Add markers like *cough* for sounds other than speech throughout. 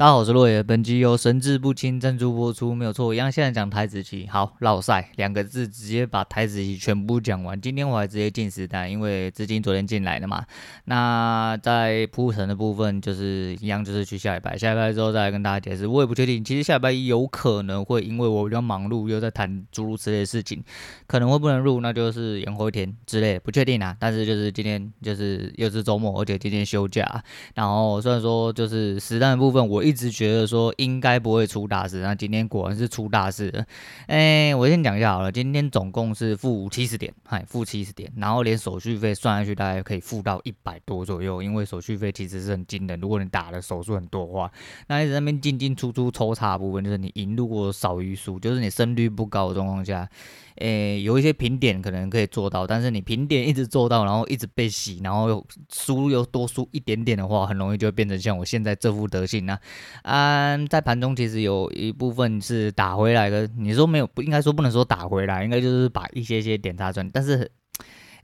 大家好，我是洛野。本集由神志不清赞助播出，没有错。一样，现在讲台子棋，好，落赛两个字，直接把台子棋全部讲完。今天我还直接进实单，因为资金昨天进来的嘛。那在铺陈的部分，就是一样，就是去下礼拜，下礼拜之后再来跟大家解释。我也不确定，其实下礼拜有可能会因为我比较忙碌，又在谈诸如此类的事情，可能会不能入，那就是延后一天之类，不确定啊。但是就是今天就是又是周末，而且今天休假，然后虽然说就是实单的部分，我一。一直觉得说应该不会出大事，那今天果然是出大事了。哎，我先讲一下好了，今天总共是负七十点，嗨，负七十点，然后连手续费算下去，大概可以负到一百多左右，因为手续费其实是很惊人。如果你打的手数很多的话，那一直在那边进进出出抽查部分，就是你赢如果少于输，就是你胜率不高的状况下。诶，有一些平点可能可以做到，但是你平点一直做到，然后一直被洗，然后又输又多输一点点的话，很容易就会变成像我现在这副德行啊。嗯，在盘中其实有一部分是打回来的，你说没有，不应该说不能说打回来，应该就是把一些些点差赚，但是。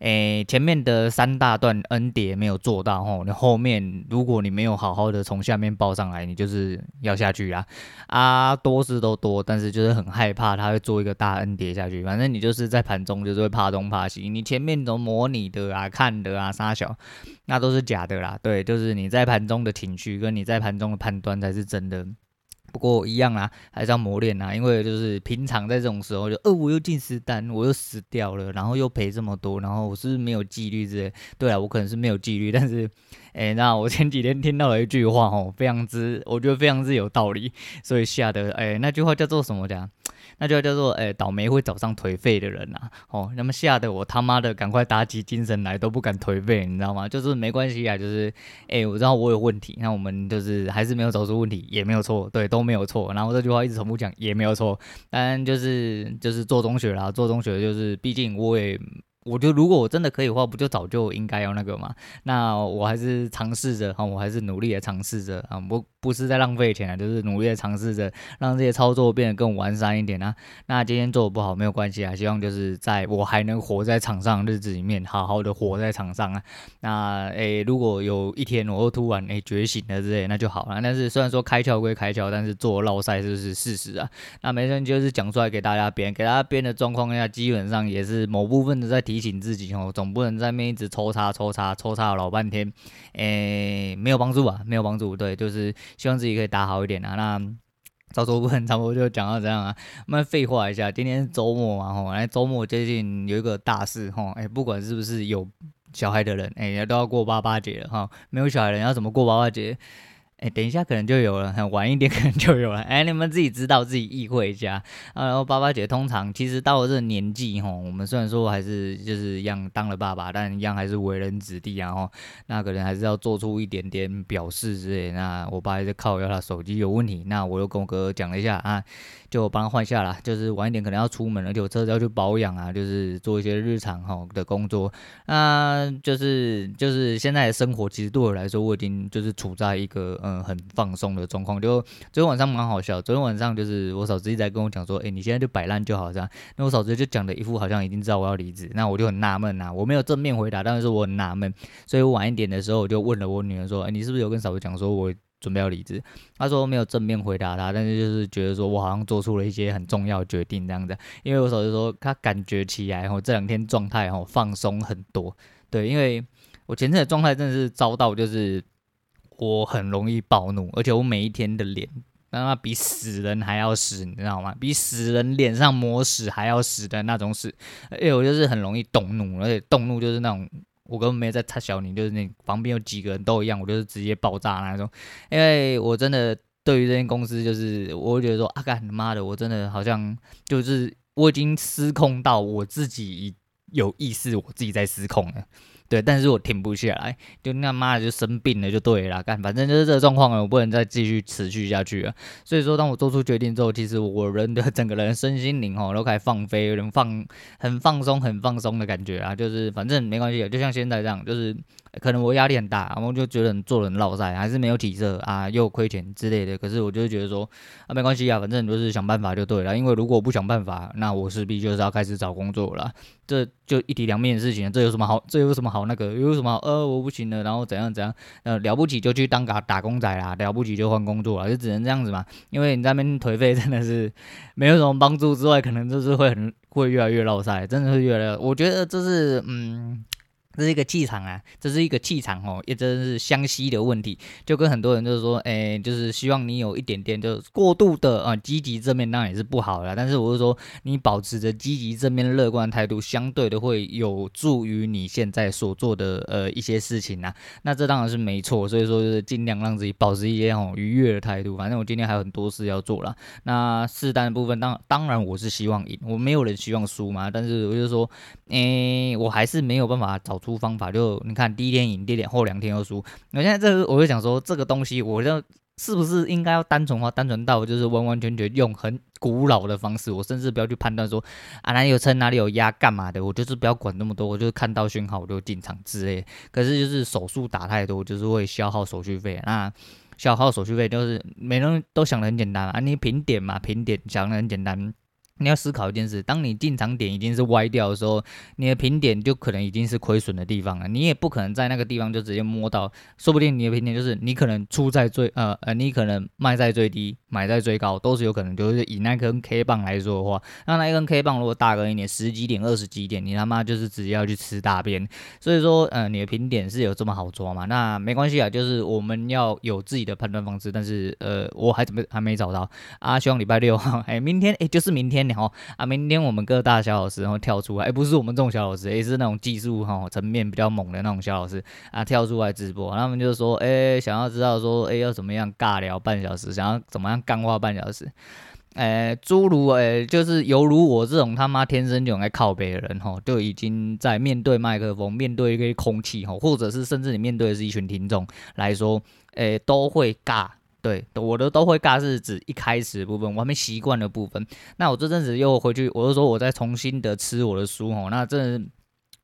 诶，前面的三大段 N 叠没有做到吼，你后面如果你没有好好的从下面报上来，你就是要下去啦。啊，多是都多，但是就是很害怕它会做一个大 N 叠下去。反正你就是在盘中就是会怕东怕西，你前面都模拟的啊、看的啊、杀小，那都是假的啦。对，就是你在盘中的情绪跟你在盘中的判断才是真的。不过一样啦，还是要磨练啦，因为就是平常在这种时候就，呃，我又进实单，我又死掉了，然后又赔这么多，然后我是没有纪律之类。对啊，我可能是没有纪律，但是，哎，那我前几天听到了一句话哦，非常之，我觉得非常之有道理，所以吓得，哎，那句话叫做什么讲？那就叫做诶、倒霉会找上颓废的人呐、啊，哦，那么吓得我他妈的赶快打起精神来，都不敢颓废，你知道吗？就是没关系啊，就是诶、我知道我有问题，那我们就是还是没有找出问题，也没有错，对，都没有错。然后这句话一直重复讲，也没有错。但就是就是做中学啦，做中学就是，毕竟我也。我觉得如果我真的可以的话，不就早就应该要那个嘛？那我还是尝试着哈，我还是努力的尝试着啊，不不是在浪费钱啊，就是努力的尝试着让这些操作变得更完善一点啊。那今天做的不好没有关系啊，希望就是在我还能活在场上日子里面，好好的活在场上啊。那诶、如果有一天我又突然诶、觉醒了之类，那就好了。但是虽然说开窍归开窍，但是做落赛就是事实啊。那没事就是讲出来给大家编，给大家编的状况下，基本上也是某部分的在提。提醒自己哦，总不能在那一直抽插抽插抽插了老半天，诶、没有帮助啊，没有帮助。对，就是希望自己可以打好一点啊。那早周部分差不多就讲到这样啊。那废话一下，今天是周末嘛，吼，来周末接近有一个大事吼，诶、不管是不是有小孩的人，诶、欸，都要过八八节了哈。没有小孩的人要怎么过八八节？哎，等一下可能就有了，很晚一点可能就有了。哎，你们自己知道，自己意会一下啊。然后爸爸姐通常其实到了这个年纪吼，我们虽然说还是就是一样当了爸爸，但一样还是为人子弟啊吼。那可能还是要做出一点点表示之类。那我爸还是靠要他手机有问题，那我又跟我哥讲了一下啊。就帮他换下了，就是晚一点可能要出门了，就车子要去保养啊，就是做一些日常哈的工作。那就是就是现在的生活，其实对我来说，我已经就是处在一个嗯很放松的状况。就昨天晚上蛮好笑，昨天晚上就是我嫂子一直在跟我讲说，哎，你现在就摆烂就好这样。那我嫂子就讲的一副好像已经知道我要离职，那我就很纳闷呐，我没有正面回答，但是我很纳闷，所以我晚一点的时候我就问了我女儿说，哎，你是不是有跟嫂子讲说我？准备要离职，他说没有正面回答他，但是就是觉得说我好像做出了一些很重要的决定这样子，因为我嫂子说他感觉起来后这两天状态哦放松很多，对，因为我前阵的状态真的是遭到就是我很容易暴怒，而且我每一天的脸他妈比死人还要死，你知道吗？比死人脸上抹屎还要死的那种死，而且我就是很容易动怒，而且动怒就是那种。我根本没有在插小你，就是那旁边有几个人都一样，我就是直接爆炸那种。因为我真的对于这间公司，就是我觉得说啊，干他妈的，我真的好像就是我已经失控到我自己有意识，我自己在失控了。对，但是我停不下来，就那妈的就生病了，就对了，干，反正就是这个状况了，我不能再继续持续下去了。所以说，当我做出决定之后，其实我人的整个人身心灵哦都开始放飞，有点放很放松、很放松的感觉啊，就是反正没关系，就像现在这样，就是。可能我压力很大，然后就觉得做人落赛，还是没有起色啊，又亏钱之类的。可是我就觉得说啊，没关系啊，反正就是想办法就对了。因为如果不想办法，那我势必就是要开始找工作了。这就一体两面的事情，这有什么好？这有什么好那个？有什么？呃，我不行了，然后怎样怎样？呃，了不起就去当个打工仔啦，了不起就换工作了，就只能这样子嘛。因为你在那边颓废，真的是 *laughs* 没有什么帮助之外，可能就是会很会越来越落赛，真的是越来越。我觉得这是嗯。这是一个气场啊，这是一个气场哦，也真是相吸的问题。就跟很多人就是说，哎，就是希望你有一点点，就是过度的啊积极正面，当然也是不好啦。但是我是说，你保持着积极正面、乐观态度，相对的会有助于你现在所做的呃一些事情呐。那这当然是没错，所以说就是尽量让自己保持一些哦愉悦的态度。反正我今天还有很多事要做啦。那试单的部分，当当然我是希望赢，我没有人希望输嘛。但是我就说，哎，我还是没有办法找出方法，就你看第一天赢，第二天后两天又输。我现在这个，我就想说，这个东西，我就是不是应该要单纯化，单纯到就是完完全全用很古老的方式，我甚至不要去判断说啊哪里有撑哪里有压干嘛的，我就是不要管那么多，我就是看到讯号我就进场之类。可是就是手术打太多，就是会消耗手续费。那消耗手续费就是每人都想的很简单啊，你评点嘛，评点想的很简单。你要思考一件事，当你进场点已经是歪掉的时候，你的评点就可能已经是亏损的地方了。你也不可能在那个地方就直接摸到，说不定你的评点就是你可能出在最呃呃，你可能卖在最低，买在最高，都是有可能。就是以那根 K 棒来说的话，那那一根 K 棒如果大个一点，十几点、二十几点，你他妈就是直接要去吃大便。所以说，呃，你的评点是有这么好抓吗？那没关系啊，就是我们要有自己的判断方式。但是呃，我还怎么还没找到啊？希望礼拜六，*laughs* 哎，明天哎，就是明天。然后啊，明天我们各大小老师然后跳出来，哎，不是我们这种小老师，也是那种技术哈层面比较猛的那种小老师啊，跳出来直播。他们就说，哎，想要知道说，哎，要怎么样尬聊半小时，想要怎么样干话半小时，哎，诸如哎，就是犹如我这种他妈天生就爱靠北的人哈，就已经在面对麦克风、面对一个空气哈，或者是甚至你面对的是一群听众来说，哎，都会尬。对，我的都会尬是指一开始的部分，我还没习惯的部分。那我这阵子又回去，我就说我再重新的吃我的书哦。那这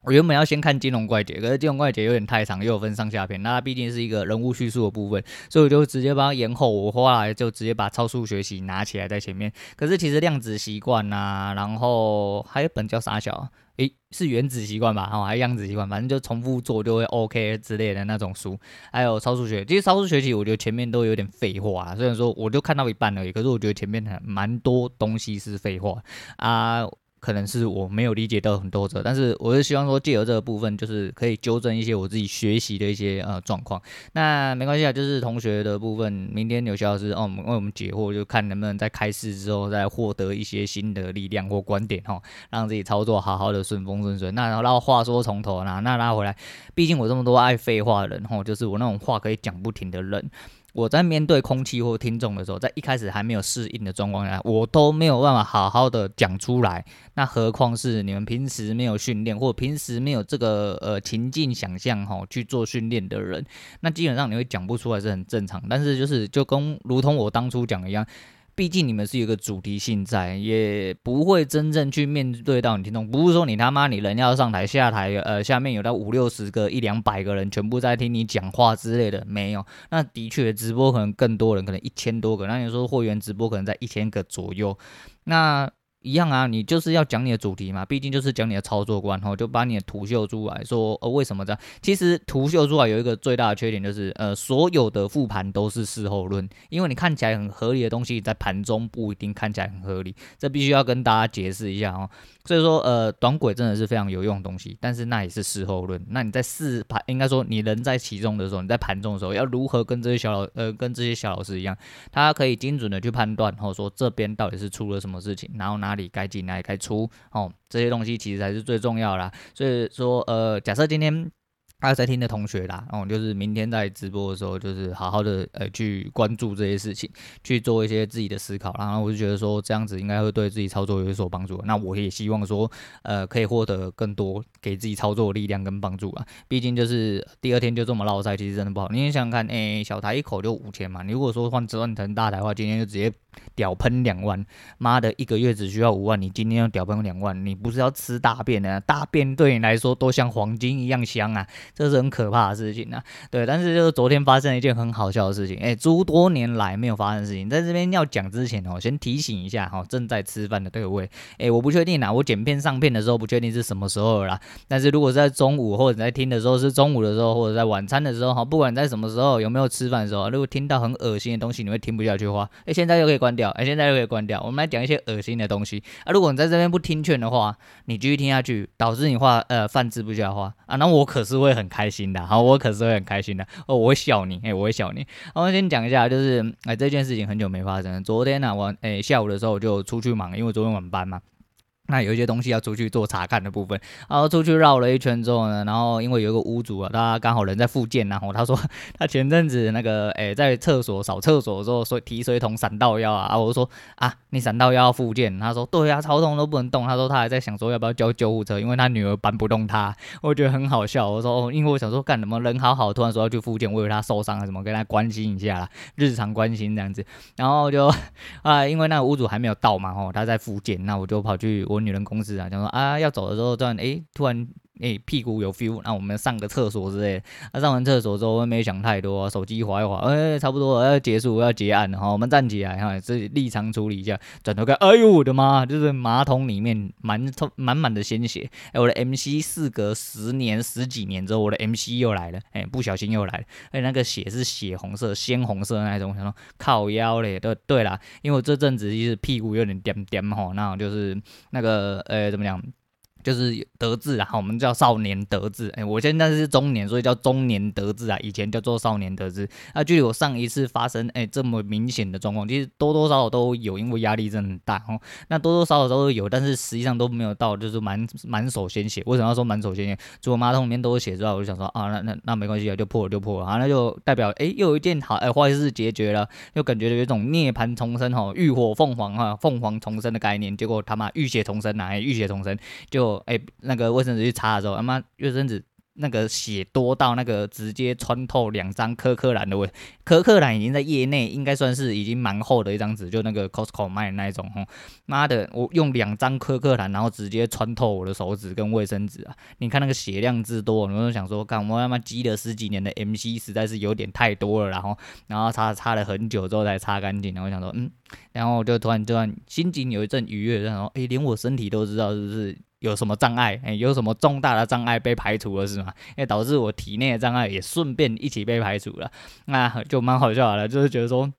我原本要先看《金融怪杰》，可是《金融怪杰》有点太长，又有分上下篇。那它毕竟是一个人物叙述的部分，所以我就直接把它延后。我后来就直接把超速学习拿起来在前面。可是其实量子习惯呐，然后还有本叫啥小？诶，是原子习惯吧？哦，还是样子习惯，反正就重复做就会 OK 之类的那种书。还有超速学，其实超速学习我觉得前面都有点废话，虽然说我就看到一半而已，可是我觉得前面还蛮多东西是废话啊。可能是我没有理解到很多者，但是我是希望说借由这个部分，就是可以纠正一些我自己学习的一些呃状况。那没关系啊，就是同学的部分，明天有小老师哦，为我们解惑，就看能不能在开市之后再获得一些新的力量或观点哈，让自己操作好好的顺风顺水。那然后话说从头那那拉回来，毕竟我这么多爱废话的人哈，就是我那种话可以讲不停的人。我在面对空气或听众的时候，在一开始还没有适应的状况下，我都没有办法好好的讲出来。那何况是你们平时没有训练，或平时没有这个呃情境想象哈去做训练的人，那基本上你会讲不出来是很正常。但是就是就跟如同我当初讲一样。毕竟你们是有个主题性在，也不会真正去面对到你听众。不是说你他妈你人要上台下台，呃，下面有到五六十个、一两百个人全部在听你讲话之类的，没有。那的确直播可能更多人，可能一千多个。那你说会员直播可能在一千个左右，那。一样啊，你就是要讲你的主题嘛，毕竟就是讲你的操作观，吼，就把你的图秀出来说，呃，为什么这样？其实图秀出来有一个最大的缺点，就是呃，所有的复盘都是事后论，因为你看起来很合理的东西，在盘中不一定看起来很合理，这必须要跟大家解释一下哦。所以说，呃，短轨真的是非常有用的东西，但是那也是事后论。那你在试盘，应该说你人在其中的时候，你在盘中的时候，要如何跟这些小老，呃，跟这些小老师一样，他可以精准的去判断，或者说这边到底是出了什么事情，然后拿哪里该进，哪里该出，哦，这些东西其实才是最重要啦。所以说，呃，假设今天。还有在听的同学啦，哦，就是明天在直播的时候，就是好好的呃去关注这些事情，去做一些自己的思考。然后我就觉得说这样子应该会对自己操作有所帮助。那我也希望说，呃，可以获得更多给自己操作的力量跟帮助啊。毕竟就是第二天就这么落赛，其实真的不好。你想想看，哎、小台一口就五千嘛，你如果说换折换成大台的话，今天就直接屌喷两万，妈的，一个月只需要五万，你今天要屌喷两万，你不是要吃大便呢？大便对你来说都像黄金一样香啊，这是很可怕的事情啊。对，但是就是昨天发生了一件很好笑的事情，哎、诸多年来没有发生的事情，在这边要讲之前哦，先提醒一下哈，正在吃饭的各位，哎、我不确定啊，我剪片上片的时候不确定是什么时候啦，但是如果是在中午或者在听的时候是中午的时候，或者在晚餐的时候哈，不管在什么时候有没有吃饭的时候，如果听到很恶心的东西，你会听不下去的话，哎、现在就可以关掉，哎、现在就可以关掉。我们来讲一些恶心的东西啊，如果你在这边不听劝的话，你继续听下去，导致你话呃饭吃不下的话啊，那我可是会很很开心的，好，我可是会很开心的哦，我会笑你，哎、我会笑你。我们先讲一下，就是哎、这件事情很久没发生，昨天呢、我哎、下午的时候我就出去忙，因为昨天晚班嘛。那有一些东西要出去做查看的部分，然后出去绕了一圈之后呢，然后因为有一个屋主啊，他刚好人在附近，然后他说他前阵子那个诶、在厕所扫厕所的时候，所提水桶闪到腰啊，啊我说啊你闪到腰复健，他说对啊超痛都不能动，他说他还在想说要不要叫救护车，因为他女儿搬不动他，我觉得很好笑，我说哦，因为我想说干什么人好好，突然说要去复健，我以为他受伤了什么，跟他关心一下啦，日常关心这样子，然后就啊因为那个屋主还没有到嘛，哦他在复健，那我就跑去我女人公司啊，讲说啊要走的时候突然诶突然。诶、屁股有 feel，那我们上个厕所之类的。那、上完厕所之后，我没想太多，手机滑一滑，哎、差不多要结束，要结案了哈。我们站起来哈，这立场处理一下，转头看，哎呦我的妈，就是马桶里面满满满的鲜血。哎、我的 MC 事隔十年十几年之后，我的 MC 又来了，哎、不小心又来了，哎、那个血是血红色、鲜红色那种，我想说靠腰嘞，对对啦，因为我这阵子就是屁股有点点点哈，那就是那个呃、怎么讲？就是得志啊，我们叫少年得志。哎、我现在是中年，所以叫中年得志啊。以前叫做少年得志。啊，距离我上一次发生哎、这么明显的状况，其实多多少少都有，因为压力真的很大哦。那多多少少都有，但是实际上都没有到，就是满满手鲜血。为什么要说满手鲜血？除了马桶里面都是血之外，我就想说啊，那那那没关系啊，就破了就破了啊，那就代表哎、又有一件好哎坏事解决了，又感觉有一种涅槃重生哈，浴火凤凰哈，凤凰重生的概念。结果他妈浴血重生呐，浴血重生就哎、那个。卫生纸去擦的时候，他妈卫生纸那个血多到那个直接穿透两张柯克兰的卫，柯克兰已经在业内应该算是已经蛮厚的一张纸，就那个 Costco 卖的那一种吼，妈的，我用两张柯克兰，然后直接穿透我的手指跟卫生纸啊！你看那个血量之多，我就想说，干我他妈积了十几年的 MC 实在是有点太多了，然后然后擦擦了很久之后才擦干净，然后我想说，嗯，然后就突然突然心情有一阵愉悦，然后哎，连我身体都知道是是？有什么障碍？哎，有什么重大的障碍被排除了是吗？哎，导致我体内的障碍也顺便一起被排除了，那就蛮好笑的，就是觉得说，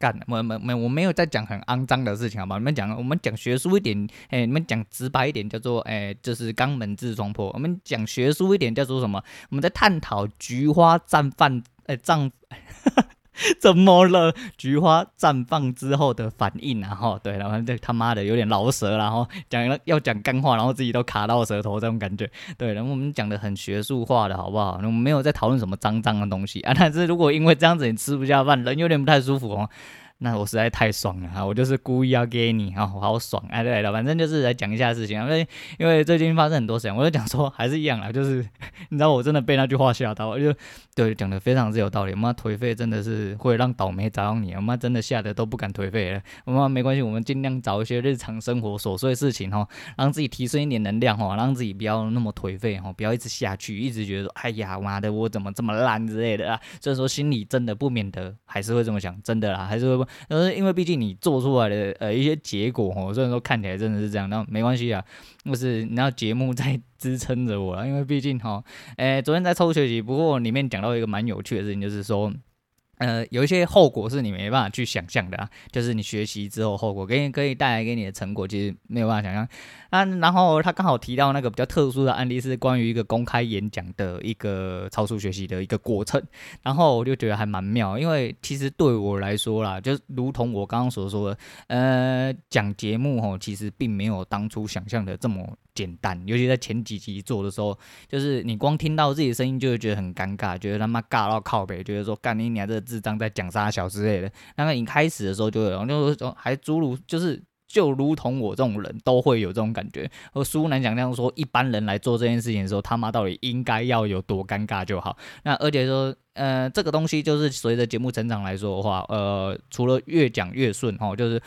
干，没没没，我没有在讲很肮脏的事情好吗？你们讲，我们讲学术一点，哎，你们讲直白一点，叫做，哎，就是肛门痔疮破。我们讲学术一点，叫做什么？我们在探讨菊花绽放，哎，绽。*laughs* 怎么了？菊花绽放之后的反应，然后对，然后这他妈的有点饶舌，然后讲要讲干话，然后自己都卡到舌头这种感觉，对，然后我们讲的很学术化的好不好？我们没有在讨论什么脏脏的东西啊，但是如果因为这样子你吃不下饭，人有点不太舒服哦。那我实在太爽了哈！我就是故意要给你啊，我好爽哎！对了，反正就是来讲一下事情啊，因为因为最近发生很多事情，我就讲说还是一样啦，就是 *laughs* 你知道我真的被那句话吓到，我就对讲的非常之有道理。我妈颓废真的是会让倒霉找到你，我妈真的吓得都不敢颓废了。我妈没关系，我们尽量找一些日常生活琐碎事情哈，让自己提升一点能量哈，让自己不要那么颓废哈，不要一直下去，一直觉得说哎呀妈的我怎么这么烂之类的啊。所以说心里真的不免得还是会这么想，真的啦，还是会。呃，因为毕竟你做出来的呃一些结果哦，虽然说看起来真的是这样，那没关系啊，就是你要节目在 *laughs* 支撑着我了，因为毕竟哈，诶，昨天在抽学习，不过里面讲到一个蛮有趣的事情，就是说。呃，有一些后果是你没办法去想象的啊，就是你学习之后后果，给你可以带来给你的成果，其实没有办法想象。啊，然后他刚好提到那个比较特殊的案例，是关于一个公开演讲的一个超速学习的一个过程，然后我就觉得还蛮妙，因为其实对我来说啦，就如同我刚刚所说的，呃，讲节目吼，其实并没有当初想象的这么。简单，尤其在前几集做的时候，就是你光听到自己的声音就会觉得很尴尬，觉得他妈尬到靠北，觉得说干你娘这智障在讲啥小之类的。那个一开始的时候就有，就是说还诸如就是就如同我这种人都会有这种感觉。而苏南讲这样说，一般人来做这件事情的时候，他妈到底应该要有多尴尬就好。那而且说，呃，这个东西就是随着节目成长来说的话，呃，除了越讲越顺哦，就是。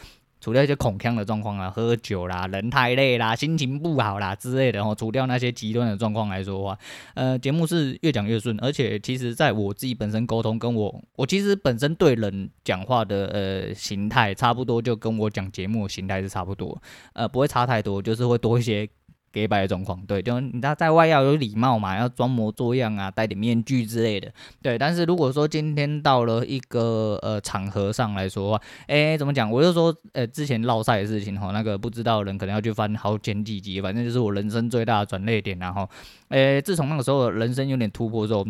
除掉一些恐腔的状况啊，喝酒啦，人太累啦，心情不好啦之类的，然后除掉那些极端的状况来说的话，呃，节目是越讲越顺，而且其实在我自己本身沟通，跟我我其实本身对人讲话的呃形态差不多，就跟我讲节目形态是差不多，呃，不会差太多，就是会多一些。给白的状况，对，就你他在外要有礼貌嘛，要装模作样啊，戴点面具之类的，对。但是如果说今天到了一个呃场合上来说的话，哎，怎么讲？我就说，呃，之前落赛的事情哈，那个不知道的人可能要去翻好前几集，反正就是我人生最大的转捩点，然后，哎，自从那个时候人生有点突破之后。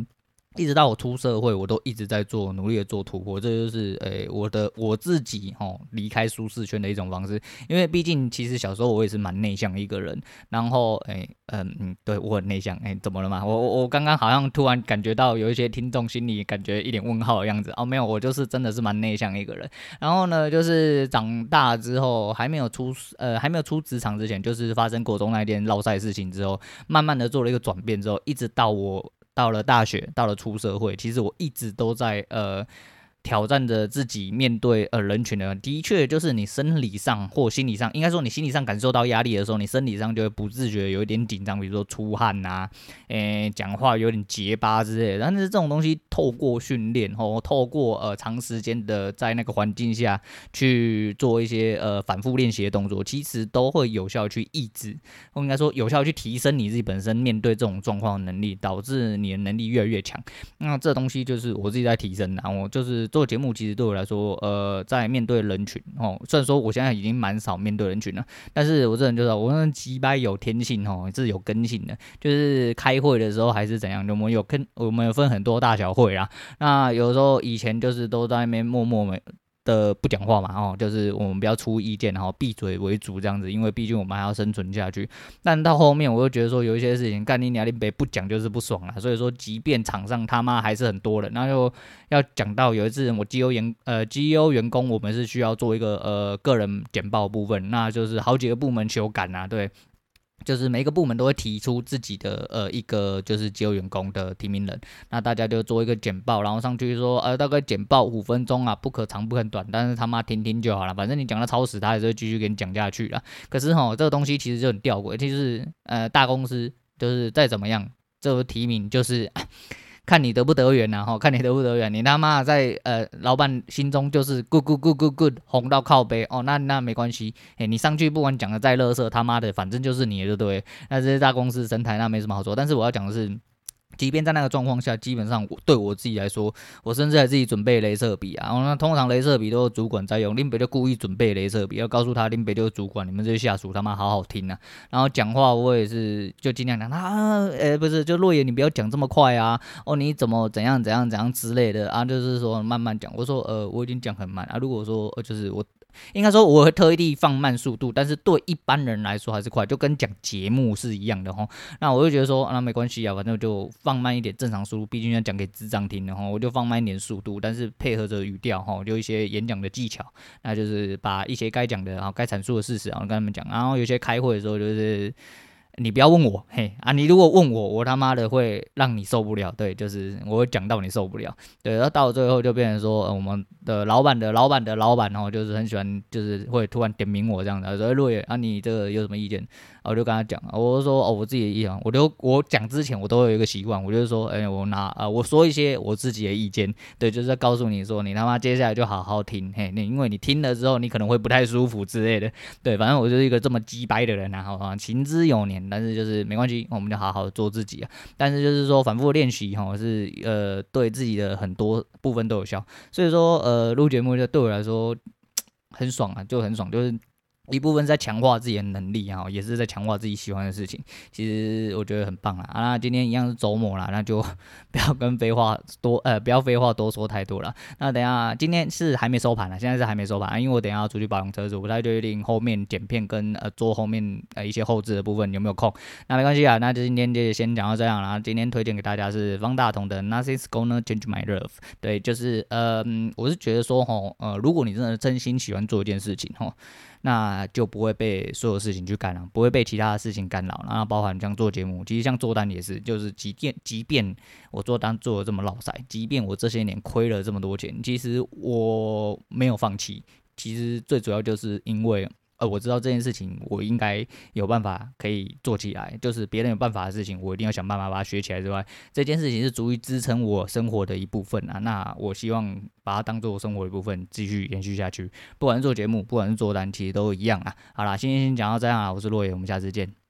一直到我出社会，我都一直在做努力的做突破，这就是诶、我的我自己吼离开舒适圈的一种方式。因为毕竟其实小时候我也是蛮内向的一个人，然后诶、嗯嗯，对我很内向，诶、怎么了嘛？我我我刚刚好像突然感觉到有一些听众心里感觉一点问号的样子哦，没有，我就是真的是蛮内向一个人。然后呢，就是长大之后还没有出呃还没有出职场之前，就是发生国中那件闹赛事情之后，慢慢的做了一个转变之后，一直到我。到了大学，到了出社会，其实我一直都在呃。挑战着自己面对呃人群的，的确就是你生理上或心理上，应该说你心理上感受到压力的时候，你生理上就会不自觉有一点紧张，比如说出汗呐、诶、讲话有点结巴之类的。但是这种东西透过训练或透过呃长时间的在那个环境下去做一些呃反复练习的动作，其实都会有效去抑制，或应该说有效去提升你自己本身面对这种状况的能力，导致你的能力越来越强。那这东西就是我自己在提升的，我就是。做节目其实对我来说，呃，在面对人群哦，虽然说我现在已经蛮少面对人群了，但是我这人就是我那几百有天性哦，是有根性的，就是开会的时候还是怎样，我们有跟我们有分很多大小会啊，那有时候以前就是都在那边默默没。的不讲话嘛，哦，就是我们不要出意见，然后闭嘴为主这样子，因为毕竟我们还要生存下去。但到后面，我又觉得说有一些事情干你娘的别不讲就是不爽了，所以说即便场上他妈还是很多人，那就要讲到有一次我 GO 员呃 GO 员工，我们是需要做一个呃个人简报部分，那就是好几个部门求赶啊，对。就是每一个部门都会提出自己的呃一个就是只有员工的提名人，那大家就做一个简报，然后上去说呃大概简报五分钟啊，不可长不可短，但是他妈听听就好了，反正你讲到超时，他还是会继续给你讲下去了。可是哈，这个东西其实就很吊诡，就是呃大公司就是再怎么样，这个提名就是。看你得不得缘呐，哈，看你得不得缘。你他妈在呃老板心中就是 good good good good good 红到靠背哦，那那没关系，哎，你上去不管讲的再乐色，他妈的反正就是你的，就对。那这些大公司神台那没什么好说，但是我要讲的是。即便在那个状况下，基本上我对我自己来说，我甚至还自己准备镭射笔啊。然后那通常镭射笔都是主管在用，林北就故意准备镭射笔，要告诉他林北就是主管，你们这些下属他妈好好听啊。然后讲话我也是就尽量讲他，呃、不是，就洛爷你不要讲这么快啊。哦，你怎么怎样怎样怎样之类的啊，就是说慢慢讲。我说呃，我已经讲很慢啊。如果说呃，就是我。应该说我会特地放慢速度，但是对一般人来说还是快，就跟讲节目是一样的哈。那我就觉得说，那没关系啊，反正就放慢一点正常速度，毕竟要讲给智障听的哈，我就放慢一点速度，但是配合着语调哈，就一些演讲的技巧，那就是把一些该讲的，啊该阐述的事实，然后跟他们讲。然后有些开会的时候就是。你不要问我，嘿啊！你如果问我，我他妈的会让你受不了。对，就是我会讲到你受不了。对，然后到最后就变成说，我们的老板的老板的老板然后，就是很喜欢，就是会突然点名我这样的。所以，洛爷啊，你这个有什么意见？我就跟他讲，我就说哦，我自己的意见，我都我讲之前我都有一个习惯，我就是说，哎、我拿啊、我说一些我自己的意见，对，就是在告诉你说，你他妈接下来就好好听，嘿，你因为你听了之后，你可能会不太舒服之类的，对，反正我就是一个这么鸡掰的人呐，好吧，行之有年，但是就是没关系，我们就好好做自己啊，但是就是说反复练习哈，是呃对自己的很多部分都有效，所以说呃录节目就对我来说 *tsk* 很爽啊，就很爽，就是。一部分在强化自己的能力啊，也是在强化自己喜欢的事情。其实我觉得很棒啊。那今天一样是周末啦，那就 *laughs* 不要跟废话多呃，不要废话多说太多了。那等下今天是还没收盘了，现在是还没收盘，因为我等下要出去保养车子，我不太确定后面剪片跟呃做后面呃一些后置的部分有没有空。那没关系啊，那就今天就先讲到这样了。今天推荐给大家是方大同的 Nothing's Gonna Change My Love。对，就是呃，我是觉得说齁，呃，如果你真的真心喜欢做一件事情齁。那啊就不会被所有事情去干扰，不会被其他的事情干扰。然后包含像做节目，其实像做单也是，就是即便即便我做单做的这么老塞，即便我这些年亏了这么多钱，其实我没有放弃。其实最主要就是因为。呃，我知道这件事情，我应该有办法可以做起来。就是别人有办法的事情，我一定要想办法把它学起来之外，这件事情是足以支撑我生活的一部分啊。那我希望把它当做我生活的一部分，继续延续下去。不管是做节目，不管是做单，其实都一样啊。好啦，今天先讲到这样啊，我是洛野，我们下次见。